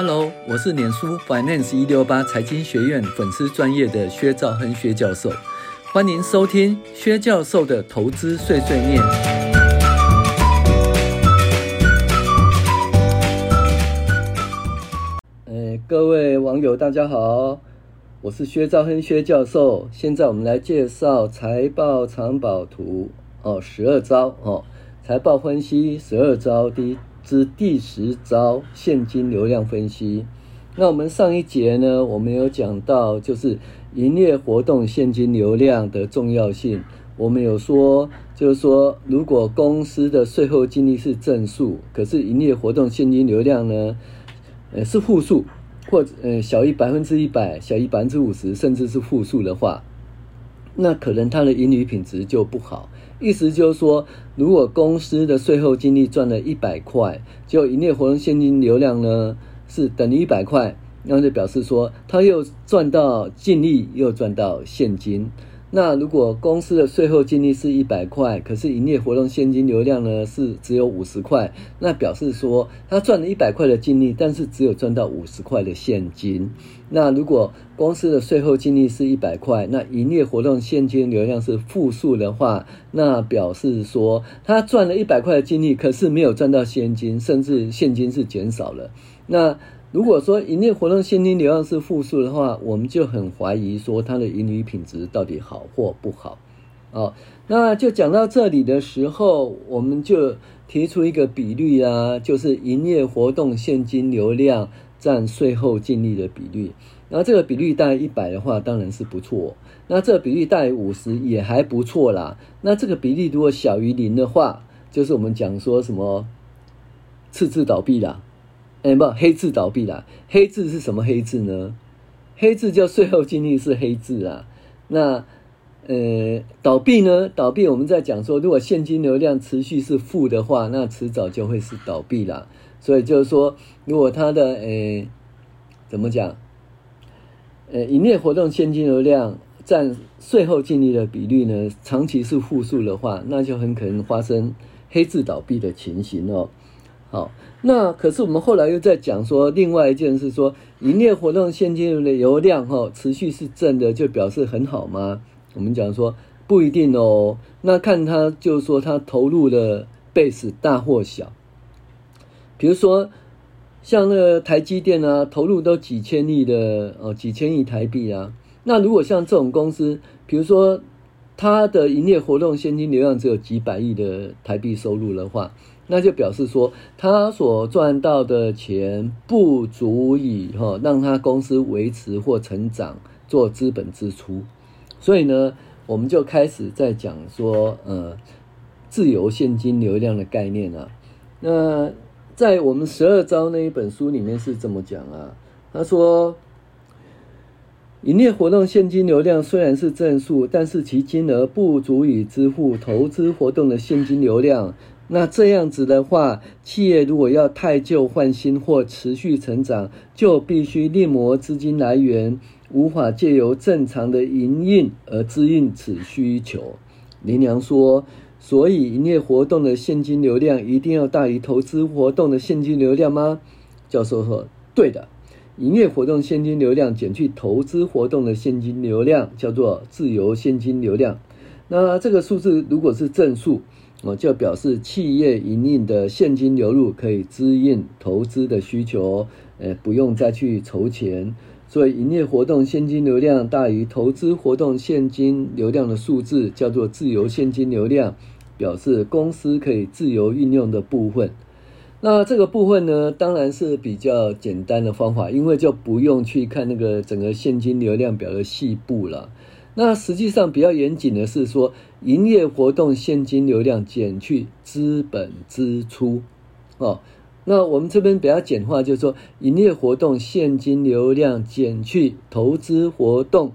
Hello，我是脸书 Finance 一六八财经学院粉丝专业的薛兆亨薛教授，欢迎收听薛教授的投资碎碎念。呃，各位网友大家好，我是薛兆亨薛教授，现在我们来介绍财报藏宝图哦，十二招哦，财报分析十二招第一。之第十招现金流量分析。那我们上一节呢，我们有讲到就是营业活动现金流量的重要性。我们有说，就是说，如果公司的税后净利是正数，可是营业活动现金流量呢，呃，是负数，或者呃小于百分之一百，小于百分之五十，甚至是负数的话，那可能它的盈余品质就不好。意思就是说，如果公司的税后净利赚了一百块，就营业活动现金流量呢是等于一百块，那就表示说，他又赚到净利，又赚到现金。那如果公司的税后净利是一百块，可是营业活动现金流量呢是只有五十块，那表示说他赚了一百块的净利，但是只有赚到五十块的现金。那如果公司的税后净利是一百块，那营业活动现金流量是负数的话，那表示说他赚了一百块的净利，可是没有赚到现金，甚至现金是减少了。那如果说营业活动现金流量是负数的话，我们就很怀疑说它的盈余品质到底好或不好。哦，那就讲到这里的时候，我们就提出一个比率啊，就是营业活动现金流量占税后净利的比率。那这个比率大于一百的话，当然是不错。那这个比率大于五十也还不错啦。那这个比例如果小于零的话，就是我们讲说什么赤字倒闭啦。哎，不，黑字倒闭啦。黑字是什么黑字呢？黑字叫税后净利是黑字啊。那呃，倒闭呢？倒闭我们在讲说，如果现金流量持续是负的话，那迟早就会是倒闭啦。所以就是说，如果它的呃，怎么讲？呃，营业活动现金流量占税后净利的比率呢，长期是负数的话，那就很可能发生黑字倒闭的情形哦。好，那可是我们后来又在讲说，另外一件事说，营业活动现金流量哈持续是正的，就表示很好吗？我们讲说不一定哦，那看他就是说他投入的 base 大或小，比如说像那个台积电啊，投入都几千亿的哦，几千亿台币啊，那如果像这种公司，比如说它的营业活动现金流量只有几百亿的台币收入的话。那就表示说，他所赚到的钱不足以哈让他公司维持或成长做资本支出，所以呢，我们就开始在讲说，呃，自由现金流量的概念啊。那在我们十二招那一本书里面是这么讲啊，他说，营业活动现金流量虽然是正数，但是其金额不足以支付投资活动的现金流量。那这样子的话，企业如果要汰旧换新或持续成长，就必须另谋资金来源，无法借由正常的营运而支应此需求。林良说，所以营业活动的现金流量一定要大于投资活动的现金流量吗？教授说，对的，营业活动现金流量减去投资活动的现金流量，叫做自由现金流量。那这个数字如果是正数。我就表示企业营运的现金流入可以支应投资的需求，呃，不用再去筹钱。所以营业活动现金流量大于投资活动现金流量的数字叫做自由现金流量，表示公司可以自由运用的部分。那这个部分呢，当然是比较简单的方法，因为就不用去看那个整个现金流量表的细部了。那实际上比较严谨的是说，营业活动现金流量减去资本支出，哦，那我们这边比较简化，就是说，营业活动现金流量减去投资活动，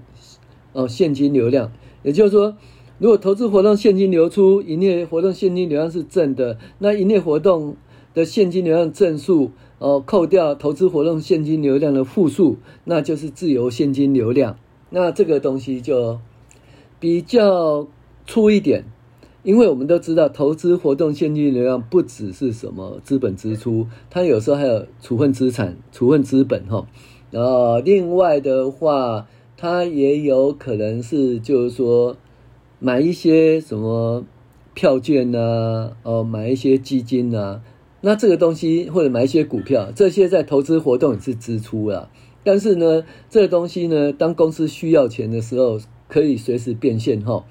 哦，现金流量，也就是说，如果投资活动现金流出，营业活动现金流量是正的，那营业活动的现金流量正数，哦，扣掉投资活动现金流量的负数，那就是自由现金流量。那这个东西就比较粗一点，因为我们都知道，投资活动现金流量不只是什么资本支出，它有时候还有处分资产、处分资本哈。然后另外的话，它也有可能是就是说买一些什么票券呐、啊，哦，买一些基金呐、那这个东西或者买一些股票，这些在投资活动也是支出啦。但是呢，这个东西呢，当公司需要钱的时候，可以随时变现哈。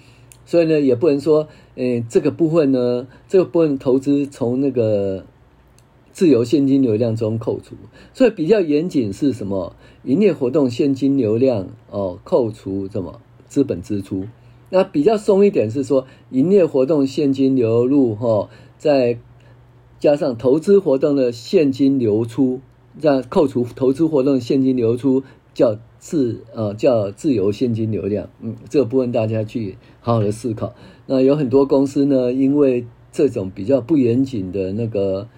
所以呢，也不能说，诶，这个部分呢，这个部分投资从那个自由现金流量中扣除。所以比较严谨是什么？营业活动现金流量哦，扣除什么资本支出？那比较松一点是说，营业活动现金流入哈，再加上投资活动的现金流出，这样扣除投资活动现金流出叫。自呃叫自由现金流量，嗯，这个部分大家去好好的思考。那有很多公司呢，因为这种比较不严谨的那个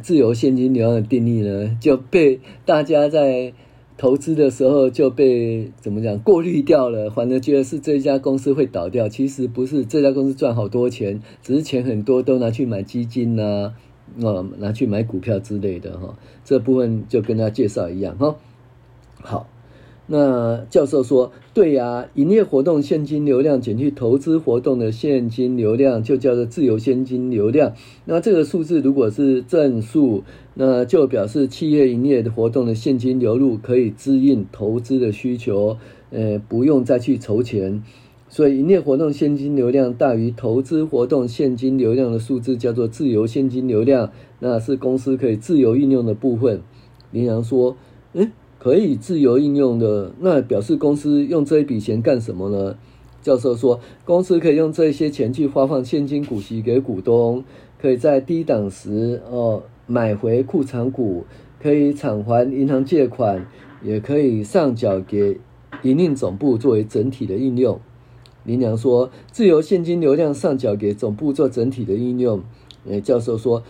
自由现金流量的定义呢，就被大家在投资的时候就被怎么讲过滤掉了，反而觉得是这家公司会倒掉。其实不是，这家公司赚好多钱，只是钱很多都拿去买基金呐、哦，拿去买股票之类的哈。这部分就跟大家介绍一样哈。好。那教授说：“对呀，营业活动现金流量减去投资活动的现金流量，就叫做自由现金流量。那这个数字如果是正数，那就表示企业营业的活动的现金流入可以支应投资的需求，呃，不用再去筹钱。所以，营业活动现金流量大于投资活动现金流量的数字叫做自由现金流量，那是公司可以自由运用的部分。”林阳说：“诶。”可以自由应用的，那表示公司用这一笔钱干什么呢？教授说，公司可以用这些钱去发放现金股息给股东，可以在低档时哦买回库藏股，可以偿还银行借款，也可以上缴给营运总部作为整体的应用。羚羊说，自由现金流量上缴给总部做整体的应用。诶，教授说。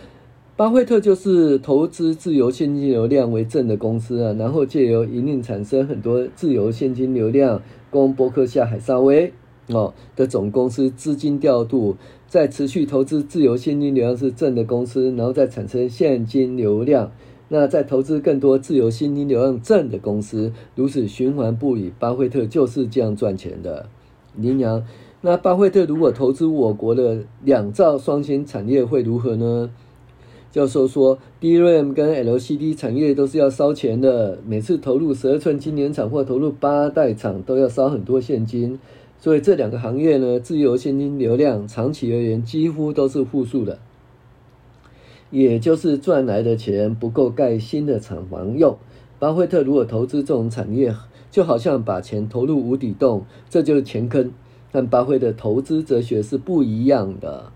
巴菲特就是投资自由现金流量为正的公司啊，然后借由营运产生很多自由现金流量，供伯克夏海撒威哦的总公司资金调度，再持续投资自由现金流量是正的公司，然后再产生现金流量，那再投资更多自由现金流量正的公司，如此循环不已。巴菲特就是这样赚钱的。羚羊，那巴菲特如果投资我国的两兆双星产业会如何呢？教授说，DRAM 跟 LCD 产业都是要烧钱的，每次投入十二寸晶圆厂或投入八代厂都要烧很多现金，所以这两个行业呢，自由现金流量长期而言几乎都是负数的，也就是赚来的钱不够盖新的厂房用。巴菲特如果投资这种产业，就好像把钱投入无底洞，这就是钱坑，但巴菲特投资哲学是不一样的。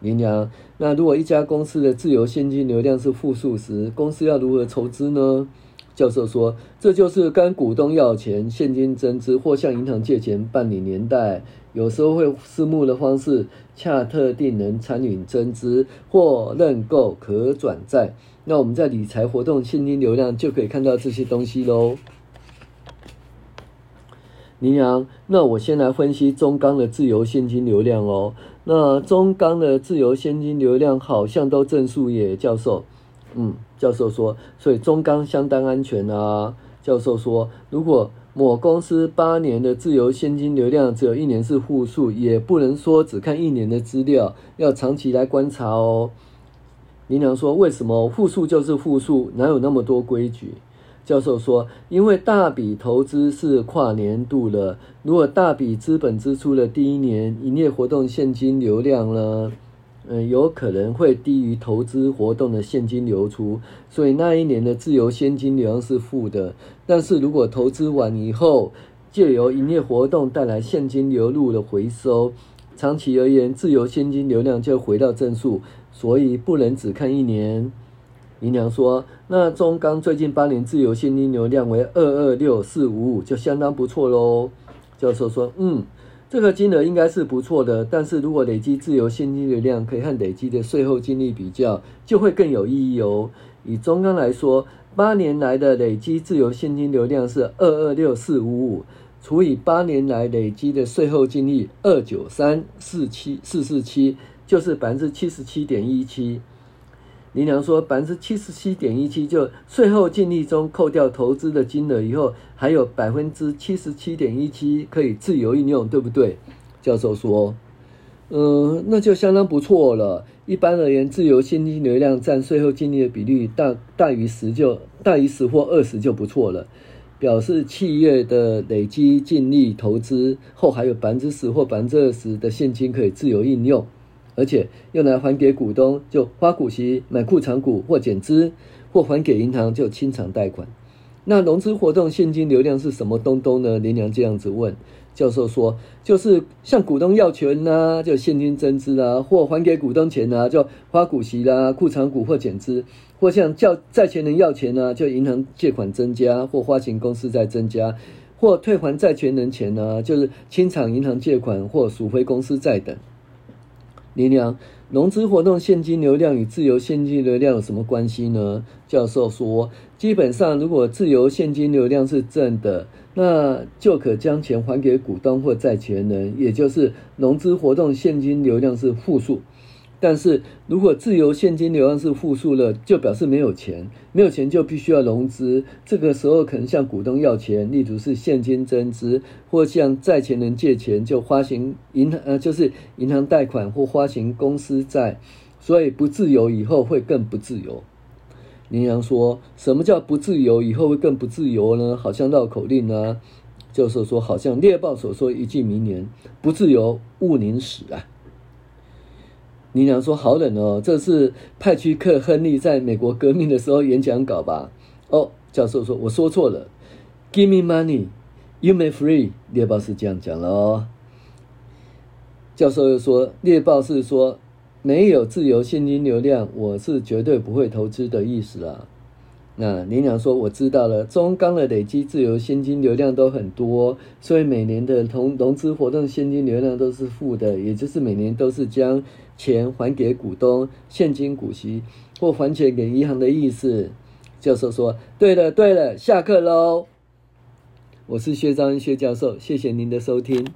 羚羊，那如果一家公司的自由现金流量是负数时，公司要如何筹资呢？教授说，这就是跟股东要钱、现金增资或向银行借钱办理连贷，有时候会私募的方式，洽特定人参与增资或认购可转债。那我们在理财活动现金流量就可以看到这些东西喽。林阳，那我先来分析中钢的自由现金流量哦。那中钢的自由现金流量好像都正数耶，教授。嗯，教授说，所以中钢相当安全啊。教授说，如果某公司八年的自由现金流量只有一年是负数，也不能说只看一年的资料，要长期来观察哦。羚羊说，为什么负数就是负数？哪有那么多规矩？教授说：“因为大笔投资是跨年度的，如果大笔资本支出的第一年营业活动现金流量呢，嗯，有可能会低于投资活动的现金流出，所以那一年的自由现金流量是负的。但是如果投资完以后，借由营业活动带来现金流入的回收，长期而言，自由现金流量就回到正数，所以不能只看一年。”姨娘说：“那中钢最近八年自由现金流量为二二六四五五，就相当不错喽。”教授说：“嗯，这个金额应该是不错的，但是如果累积自由现金流量可以和累积的税后净利比较，就会更有意义哦。以中钢来说，八年来的累积自由现金流量是二二六四五五，除以八年来累积的税后净利二九三四七四四七，就是百分之七十七点一七。林娘说，百分之七十七点一七就税后净利中扣掉投资的金额以后，还有百分之七十七点一七可以自由应用，对不对？教授说，嗯，那就相当不错了。一般而言，自由现金流量占税后净利的比率大大于十就大于十或二十就不错了，表示企业的累积净利投资后还有百分之十或百分之二十的现金可以自由应用。而且用来还给股东，就发股息、买库藏股或减资；或还给银行，就清偿贷款。那融资活动现金流量是什么东东呢？林娘这样子问教授说：“就是向股东要钱呐、就现金增资啊；或还给股东钱啊，就发股息啦、库藏股或减资；或向叫债权人要钱啊，就银行借款增加或发行公司在增加；或退还债权人钱啊，就是清偿银行借款或赎回公司债等。”林娘，融资活动现金流量与自由现金流量有什么关系呢？教授说，基本上如果自由现金流量是正的，那就可将钱还给股东或债权人，也就是融资活动现金流量是负数。但是如果自由现金流量是负数了，就表示没有钱，没有钱就必须要融资。这个时候可能向股东要钱，例如是现金增资，或向债权人借钱，就发行银行呃，就是银行贷款或发行公司债。所以不自由以后会更不自由。林阳说：“什么叫不自由以后会更不自由呢？好像绕口令啊。”就是说，好像猎豹所说一句名言：“不自由，勿宁死啊。”你娘说：“好冷哦，这是派屈克·亨利在美国革命的时候演讲稿吧？”哦，教授说：“我说错了，Give me money, you may free。”猎豹是这样讲了哦。教授又说：“猎豹是说没有自由现金流量，我是绝对不会投资的意思啦。”那林娘说：“我知道了，中钢的累积自由现金流量都很多，所以每年的同融资活动现金流量都是负的，也就是每年都是将钱还给股东，现金股息或还钱给银行的意思。”教授说：“对了，对了，下课喽。”我是薛兆亨薛教授，谢谢您的收听。